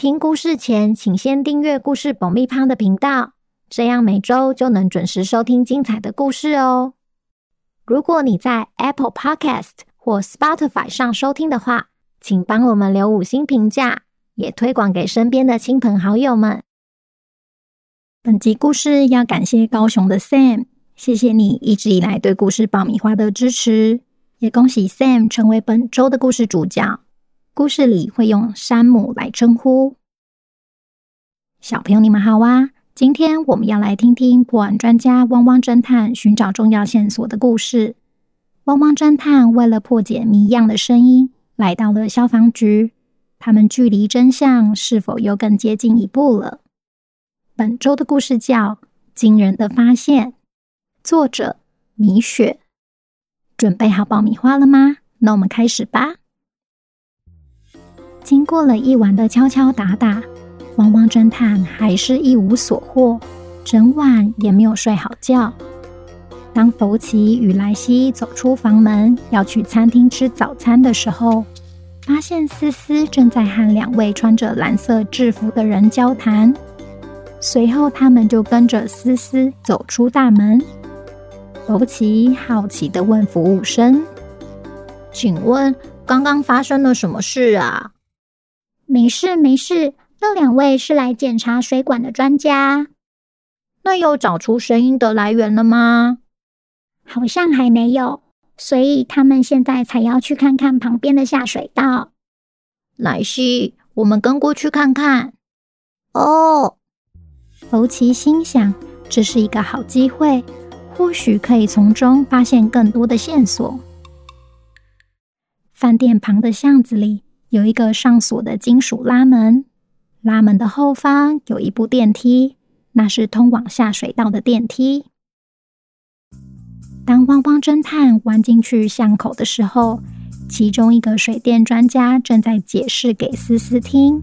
听故事前，请先订阅故事爆米花的频道，这样每周就能准时收听精彩的故事哦。如果你在 Apple Podcast 或 Spotify 上收听的话，请帮我们留五星评价，也推广给身边的亲朋好友们。本集故事要感谢高雄的 Sam，谢谢你一直以来对故事爆米花的支持，也恭喜 Sam 成为本周的故事主角。故事里会用山姆来称呼。小朋友，你们好啊！今天我们要来听听破案专家汪汪侦探寻找重要线索的故事。汪汪侦探为了破解谜样的声音，来到了消防局。他们距离真相是否又更接近一步了？本周的故事叫《惊人的发现》，作者米雪。准备好爆米花了吗？那我们开始吧。经过了一晚的敲敲打打，汪汪侦探还是一无所获，整晚也没有睡好觉。当福奇与莱西走出房门要去餐厅吃早餐的时候，发现思思正在和两位穿着蓝色制服的人交谈。随后，他们就跟着思思走出大门。福奇好奇地问服务生：“请问，刚刚发生了什么事啊？”没事没事，那两位是来检查水管的专家。那有找出声音的来源了吗？好像还没有，所以他们现在才要去看看旁边的下水道。莱西，我们跟过去看看。哦，欧奇心想，这是一个好机会，或许可以从中发现更多的线索。饭店旁的巷子里。有一个上锁的金属拉门，拉门的后方有一部电梯，那是通往下水道的电梯。当汪汪侦探弯进去巷口的时候，其中一个水电专家正在解释给思思听：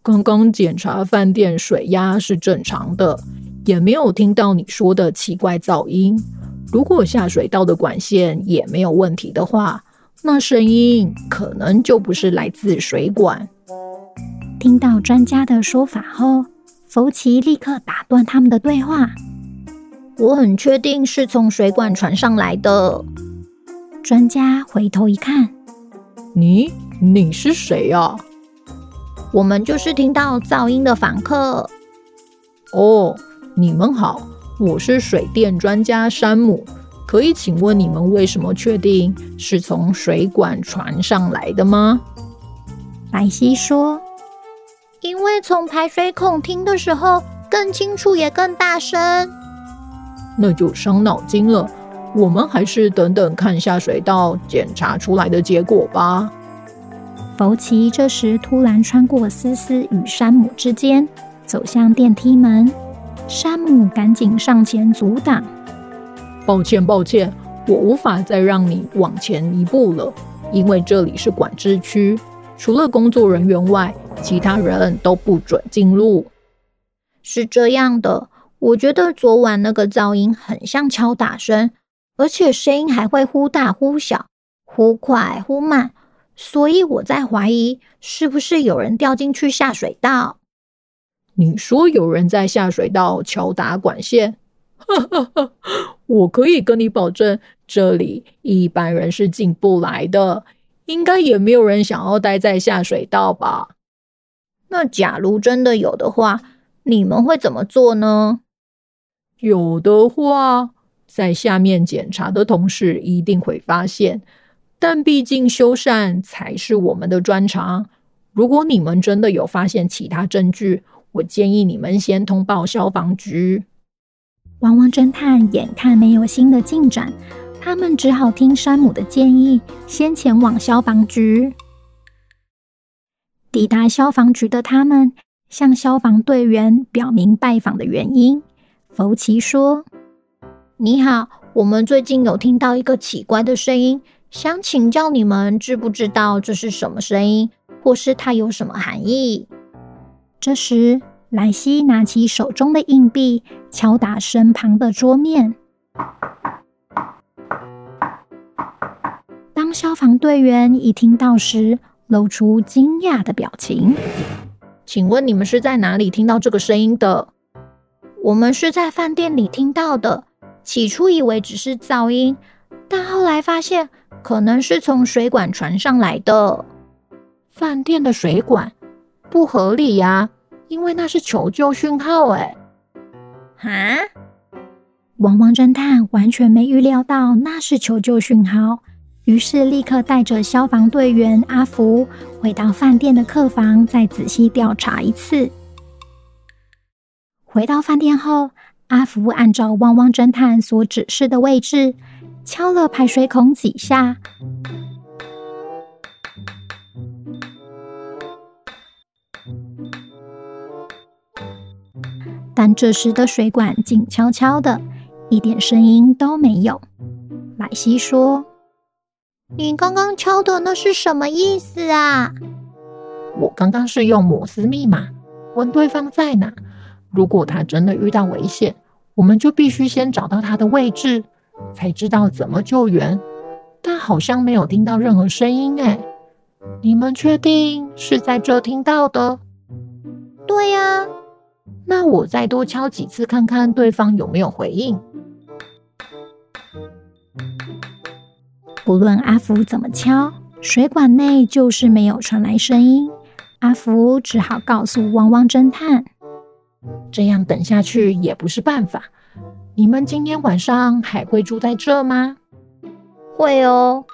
刚刚检查饭店水压是正常的，也没有听到你说的奇怪噪音。如果下水道的管线也没有问题的话，那声音可能就不是来自水管。听到专家的说法后，福奇立刻打断他们的对话。我很确定是从水管传上来的。专家回头一看，你你是谁呀？我们就是听到噪音的访客。哦，你们好，我是水电专家山姆。可以请问你们为什么确定是从水管传上来的吗？莱西说：“因为从排水孔听的时候更清楚也更大声。”那就伤脑筋了。我们还是等等看下水道检查出来的结果吧。福奇这时突然穿过思思与山姆之间，走向电梯门。山姆赶紧上前阻挡。抱歉，抱歉，我无法再让你往前一步了，因为这里是管制区，除了工作人员外，其他人都不准进入。是这样的，我觉得昨晚那个噪音很像敲打声，而且声音还会忽大忽小，忽快忽慢，所以我在怀疑是不是有人掉进去下水道。你说有人在下水道敲打管线？我可以跟你保证，这里一般人是进不来的，应该也没有人想要待在下水道吧？那假如真的有的话，你们会怎么做呢？有的话，在下面检查的同事一定会发现，但毕竟修缮才是我们的专长。如果你们真的有发现其他证据，我建议你们先通报消防局。汪汪侦探眼看没有新的进展，他们只好听山姆的建议，先前往消防局。抵达消防局的他们，向消防队员表明拜访的原因。福奇说：“你好，我们最近有听到一个奇怪的声音，想请教你们知不知道这是什么声音，或是它有什么含义？”这时，莱西拿起手中的硬币，敲打身旁的桌面。当消防队员一听到时，露出惊讶的表情。请问你们是在哪里听到这个声音的？我们是在饭店里听到的。起初以为只是噪音，但后来发现可能是从水管传上来的。饭店的水管？不合理呀，因为那是求救讯号哎。啊？汪汪侦探完全没预料到那是求救讯号。于是，立刻带着消防队员阿福回到饭店的客房，再仔细调查一次。回到饭店后，阿福按照汪汪侦探所指示的位置，敲了排水孔几下，但这时的水管静悄悄的，一点声音都没有。莱西说。你刚刚敲的那是什么意思啊？我刚刚是用摩斯密码问对方在哪。如果他真的遇到危险，我们就必须先找到他的位置，才知道怎么救援。但好像没有听到任何声音哎，你们确定是在这听到的？对呀。那我再多敲几次，看看对方有没有回应。不论阿福怎么敲，水管内就是没有传来声音。阿福只好告诉汪汪侦探：“这样等下去也不是办法。你们今天晚上还会住在这吗？”“会哦。”“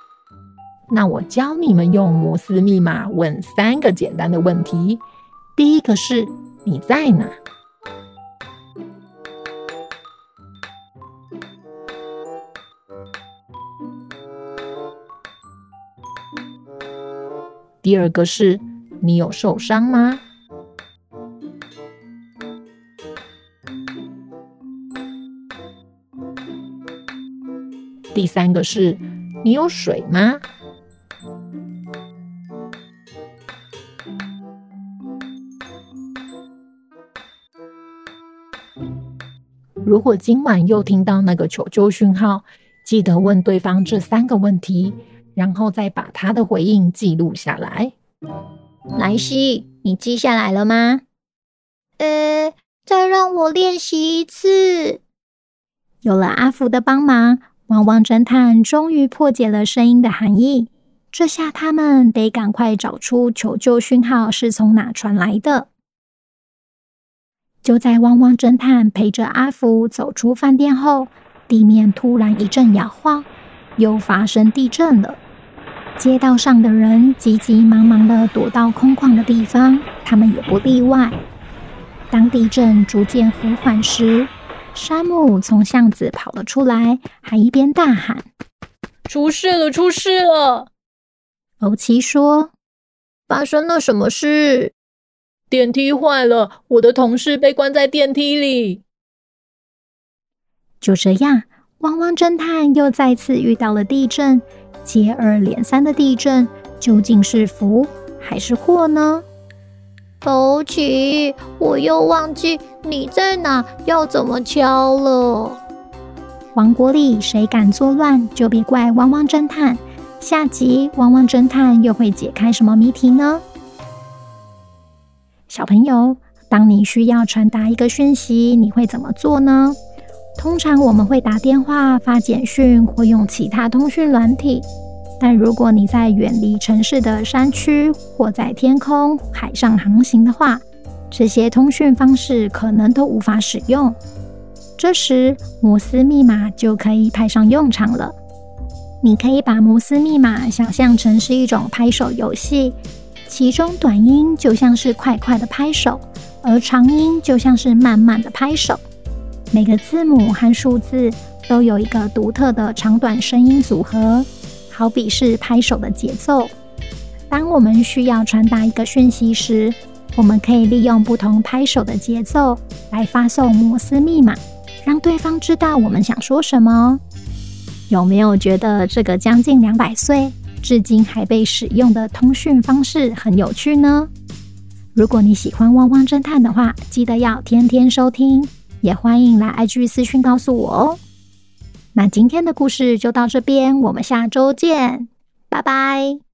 那我教你们用摩斯密码问三个简单的问题。第一个是你在哪？”第二个是你有受伤吗？第三个是你有水吗？如果今晚又听到那个求救讯号，记得问对方这三个问题。然后再把他的回应记录下来。莱西，你记下来了吗？呃，再让我练习一次。有了阿福的帮忙，汪汪侦探终于破解了声音的含义。这下他们得赶快找出求救讯号是从哪传来的。就在汪汪侦探陪着阿福走出饭店后，地面突然一阵摇晃，又发生地震了。街道上的人急急忙忙地躲到空旷的地方，他们也不例外。当地震逐渐和缓时，山姆从巷子跑了出来，还一边大喊：“出事了！出事了！”欧奇说：“发生了什么事？电梯坏了，我的同事被关在电梯里。”就这样，汪汪侦探又再次遇到了地震。接二连三的地震，究竟是福还是祸呢？欧奇，我又忘记你在哪，要怎么敲了。王国里谁敢作乱，就别怪汪汪侦探。下集汪汪侦探又会解开什么谜题呢？小朋友，当你需要传达一个讯息，你会怎么做呢？通常我们会打电话、发简讯或用其他通讯软体。但如果你在远离城市的山区或在天空、海上航行的话，这些通讯方式可能都无法使用。这时，摩斯密码就可以派上用场了。你可以把摩斯密码想象成是一种拍手游戏，其中短音就像是快快的拍手，而长音就像是慢慢的拍手。每个字母和数字都有一个独特的长短声音组合，好比是拍手的节奏。当我们需要传达一个讯息时，我们可以利用不同拍手的节奏来发送摩斯密码，让对方知道我们想说什么。有没有觉得这个将近两百岁，至今还被使用的通讯方式很有趣呢？如果你喜欢汪汪侦探的话，记得要天天收听，也欢迎来 IG 私讯告诉我哦。那今天的故事就到这边，我们下周见，拜拜。